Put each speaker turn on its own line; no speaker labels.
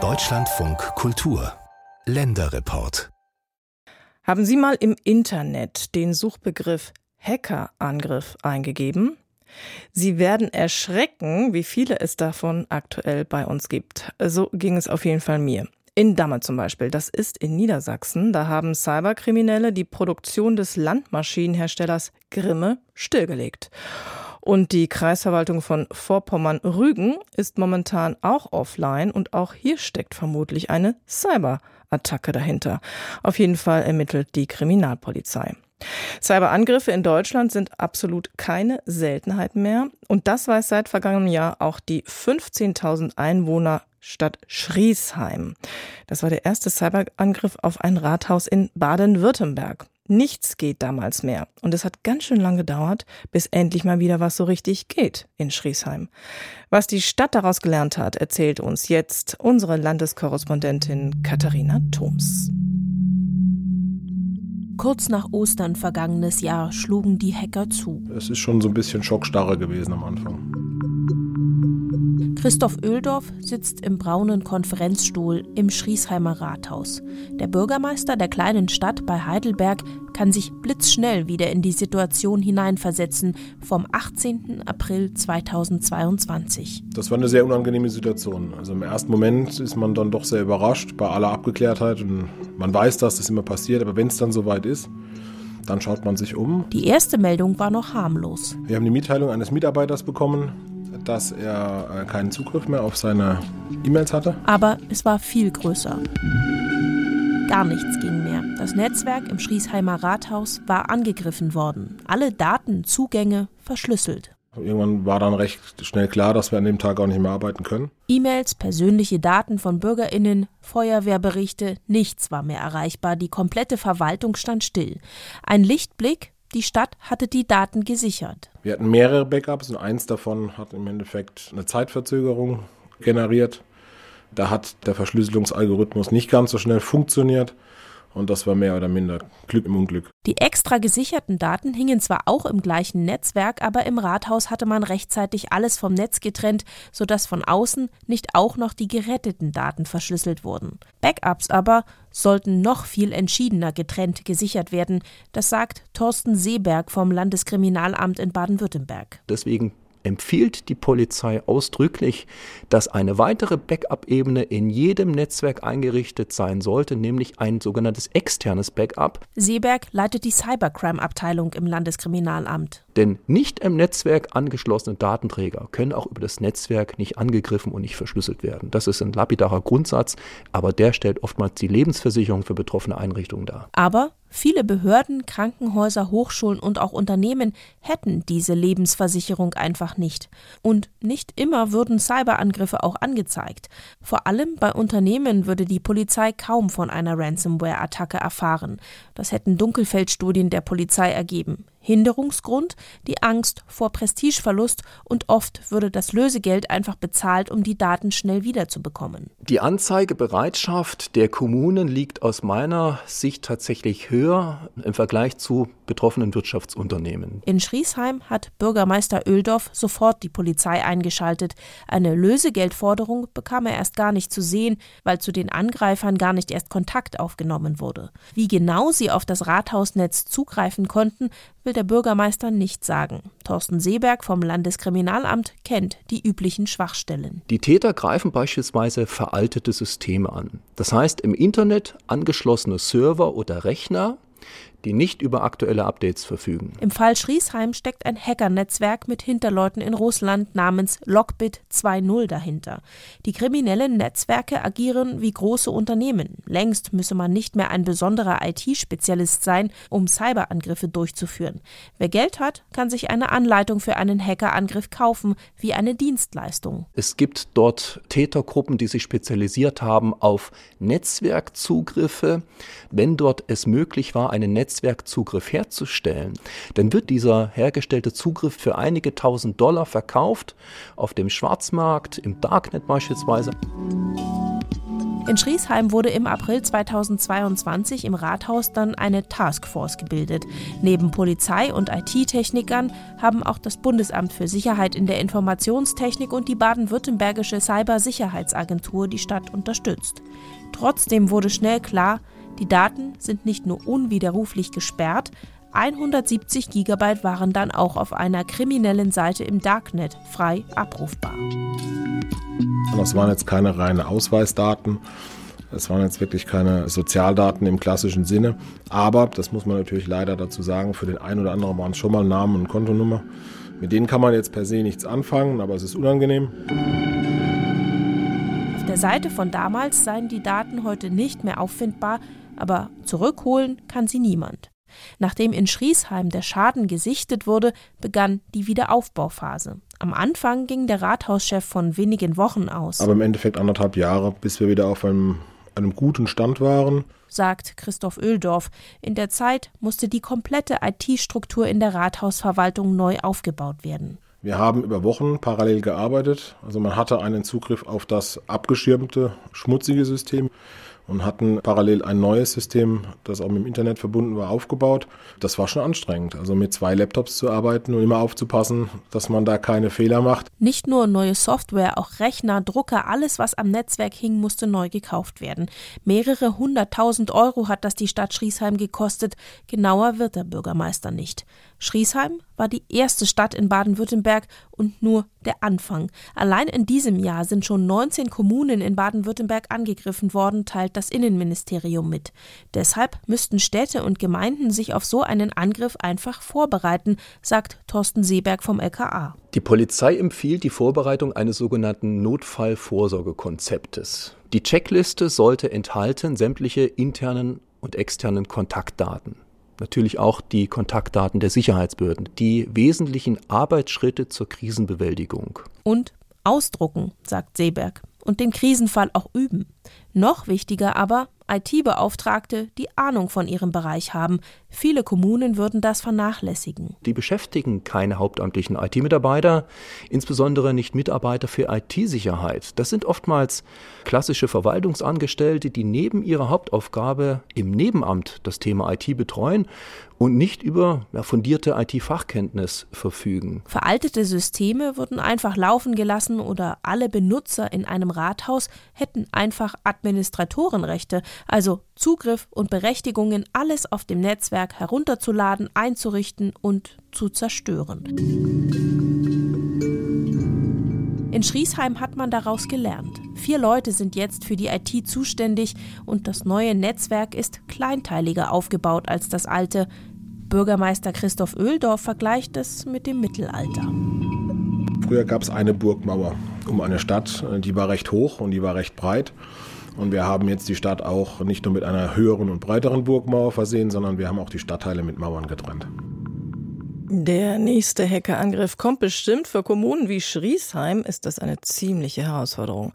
Deutschlandfunk Kultur Länderreport
Haben Sie mal im Internet den Suchbegriff Hackerangriff eingegeben? Sie werden erschrecken, wie viele es davon aktuell bei uns gibt. So ging es auf jeden Fall mir. In Damme zum Beispiel, das ist in Niedersachsen, da haben Cyberkriminelle die Produktion des Landmaschinenherstellers Grimme stillgelegt. Und die Kreisverwaltung von Vorpommern-Rügen ist momentan auch offline und auch hier steckt vermutlich eine Cyberattacke dahinter. Auf jeden Fall ermittelt die Kriminalpolizei. Cyberangriffe in Deutschland sind absolut keine Seltenheit mehr. Und das weiß seit vergangenem Jahr auch die 15.000 Einwohner Stadt Schriesheim. Das war der erste Cyberangriff auf ein Rathaus in Baden-Württemberg. Nichts geht damals mehr. Und es hat ganz schön lang gedauert, bis endlich mal wieder was so richtig geht in Schriesheim. Was die Stadt daraus gelernt hat, erzählt uns jetzt unsere Landeskorrespondentin Katharina Thoms.
Kurz nach Ostern vergangenes Jahr schlugen die Hacker zu.
Es ist schon so ein bisschen Schockstarre gewesen am Anfang.
Christoph Öldorf sitzt im braunen Konferenzstuhl im Schriesheimer Rathaus. Der Bürgermeister der kleinen Stadt bei Heidelberg kann sich blitzschnell wieder in die Situation hineinversetzen vom 18. April 2022.
Das war eine sehr unangenehme Situation. Also im ersten Moment ist man dann doch sehr überrascht bei aller Abgeklärtheit und man weiß, dass das immer passiert, aber wenn es dann soweit ist, dann schaut man sich um.
Die erste Meldung war noch harmlos.
Wir haben die Mitteilung eines Mitarbeiters bekommen, dass er äh, keinen Zugriff mehr auf seine E-Mails hatte.
Aber es war viel größer. Gar nichts ging mehr. Das Netzwerk im Schriesheimer Rathaus war angegriffen worden. Alle Datenzugänge verschlüsselt.
Irgendwann war dann recht schnell klar, dass wir an dem Tag auch nicht mehr arbeiten können.
E-Mails, persönliche Daten von Bürgerinnen, Feuerwehrberichte, nichts war mehr erreichbar. Die komplette Verwaltung stand still. Ein Lichtblick, die Stadt hatte die Daten gesichert.
Wir hatten mehrere Backups und eins davon hat im Endeffekt eine Zeitverzögerung generiert. Da hat der Verschlüsselungsalgorithmus nicht ganz so schnell funktioniert. Und das war mehr oder minder Glück im Unglück.
Die extra gesicherten Daten hingen zwar auch im gleichen Netzwerk, aber im Rathaus hatte man rechtzeitig alles vom Netz getrennt, sodass von außen nicht auch noch die geretteten Daten verschlüsselt wurden. Backups aber sollten noch viel entschiedener getrennt gesichert werden. Das sagt Thorsten Seeberg vom Landeskriminalamt in Baden-Württemberg.
Deswegen empfiehlt die Polizei ausdrücklich, dass eine weitere Backup-Ebene in jedem Netzwerk eingerichtet sein sollte, nämlich ein sogenanntes externes Backup.
Seeberg leitet die Cybercrime-Abteilung im Landeskriminalamt.
Denn nicht im Netzwerk angeschlossene Datenträger können auch über das Netzwerk nicht angegriffen und nicht verschlüsselt werden. Das ist ein lapidarer Grundsatz, aber der stellt oftmals die Lebensversicherung für betroffene Einrichtungen dar.
Aber Viele Behörden, Krankenhäuser, Hochschulen und auch Unternehmen hätten diese Lebensversicherung einfach nicht. Und nicht immer würden Cyberangriffe auch angezeigt. Vor allem bei Unternehmen würde die Polizei kaum von einer Ransomware-Attacke erfahren. Das hätten Dunkelfeldstudien der Polizei ergeben. Hinderungsgrund die Angst vor Prestigeverlust und oft würde das Lösegeld einfach bezahlt, um die Daten schnell wiederzubekommen.
Die Anzeigebereitschaft der Kommunen liegt aus meiner Sicht tatsächlich höher im Vergleich zu betroffenen Wirtschaftsunternehmen.
In Schriesheim hat Bürgermeister Öldorf sofort die Polizei eingeschaltet. Eine Lösegeldforderung bekam er erst gar nicht zu sehen, weil zu den Angreifern gar nicht erst Kontakt aufgenommen wurde. Wie genau sie auf das Rathausnetz zugreifen konnten, will der Bürgermeister nicht sagen. Thorsten Seeberg vom Landeskriminalamt kennt die üblichen Schwachstellen.
Die Täter greifen beispielsweise veraltete Systeme an. Das heißt, im Internet angeschlossene Server oder Rechner die nicht über aktuelle Updates verfügen.
Im Fall Schriesheim steckt ein Hackernetzwerk mit Hinterleuten in Russland namens Lockbit 2.0 dahinter. Die kriminellen Netzwerke agieren wie große Unternehmen. Längst müsse man nicht mehr ein besonderer IT-Spezialist sein, um Cyberangriffe durchzuführen. Wer Geld hat, kann sich eine Anleitung für einen Hackerangriff kaufen, wie eine Dienstleistung.
Es gibt dort Tätergruppen, die sich spezialisiert haben auf Netzwerkzugriffe. Wenn dort es möglich war, eine Netz Netzwerkzugriff herzustellen, dann wird dieser hergestellte Zugriff für einige tausend Dollar verkauft auf dem Schwarzmarkt, im Darknet beispielsweise.
In Schriesheim wurde im April 2022 im Rathaus dann eine Taskforce gebildet. Neben Polizei und IT-Technikern haben auch das Bundesamt für Sicherheit in der Informationstechnik und die baden-württembergische Cybersicherheitsagentur die Stadt unterstützt. Trotzdem wurde schnell klar, die Daten sind nicht nur unwiderruflich gesperrt, 170 Gigabyte waren dann auch auf einer kriminellen Seite im Darknet frei abrufbar.
Das waren jetzt keine reinen Ausweisdaten. Es waren jetzt wirklich keine Sozialdaten im klassischen Sinne. Aber, das muss man natürlich leider dazu sagen, für den einen oder anderen waren es schon mal Namen und Kontonummer. Mit denen kann man jetzt per se nichts anfangen, aber es ist unangenehm.
Auf der Seite von damals seien die Daten heute nicht mehr auffindbar, aber zurückholen kann sie niemand. Nachdem in Schriesheim der Schaden gesichtet wurde, begann die Wiederaufbauphase. Am Anfang ging der Rathauschef von wenigen Wochen aus.
Aber im Endeffekt anderthalb Jahre, bis wir wieder auf einem, einem guten Stand waren.
Sagt Christoph Öldorf. In der Zeit musste die komplette IT-Struktur in der Rathausverwaltung neu aufgebaut werden.
Wir haben über Wochen parallel gearbeitet. Also man hatte einen Zugriff auf das abgeschirmte, schmutzige System und hatten parallel ein neues System, das auch mit dem Internet verbunden war, aufgebaut. Das war schon anstrengend. Also mit zwei Laptops zu arbeiten und immer aufzupassen, dass man da keine Fehler macht.
Nicht nur neue Software, auch Rechner, Drucker, alles, was am Netzwerk hing, musste neu gekauft werden. Mehrere hunderttausend Euro hat das die Stadt Schriesheim gekostet. Genauer wird der Bürgermeister nicht. Schriesheim war die erste Stadt in Baden-Württemberg und nur der Anfang. Allein in diesem Jahr sind schon 19 Kommunen in Baden-Württemberg angegriffen worden, teilt das Innenministerium mit. Deshalb müssten Städte und Gemeinden sich auf so einen Angriff einfach vorbereiten, sagt Thorsten Seeberg vom LKA.
Die Polizei empfiehlt die Vorbereitung eines sogenannten Notfallvorsorgekonzeptes. Die Checkliste sollte enthalten sämtliche internen und externen Kontaktdaten natürlich auch die Kontaktdaten der Sicherheitsbehörden, die wesentlichen Arbeitsschritte zur Krisenbewältigung.
Und ausdrucken, sagt Seeberg, und den Krisenfall auch üben. Noch wichtiger aber, IT-Beauftragte, die Ahnung von ihrem Bereich haben. Viele Kommunen würden das vernachlässigen.
Die beschäftigen keine hauptamtlichen IT-Mitarbeiter, insbesondere nicht Mitarbeiter für IT-Sicherheit. Das sind oftmals klassische Verwaltungsangestellte, die neben ihrer Hauptaufgabe im Nebenamt das Thema IT betreuen und nicht über ja, fundierte IT-Fachkenntnis verfügen.
Veraltete Systeme wurden einfach laufen gelassen oder alle Benutzer in einem Rathaus hätten einfach Administratorenrechte, also Zugriff und Berechtigungen, alles auf dem Netzwerk herunterzuladen, einzurichten und zu zerstören. In Schriesheim hat man daraus gelernt. Vier Leute sind jetzt für die IT zuständig und das neue Netzwerk ist kleinteiliger aufgebaut als das alte. Bürgermeister Christoph Öldorf vergleicht es mit dem Mittelalter.
Früher gab es eine Burgmauer um eine Stadt, die war recht hoch und die war recht breit. Und wir haben jetzt die Stadt auch nicht nur mit einer höheren und breiteren Burgmauer versehen, sondern wir haben auch die Stadtteile mit Mauern getrennt.
Der nächste Hackerangriff kommt bestimmt. Für Kommunen wie Schriesheim ist das eine ziemliche Herausforderung.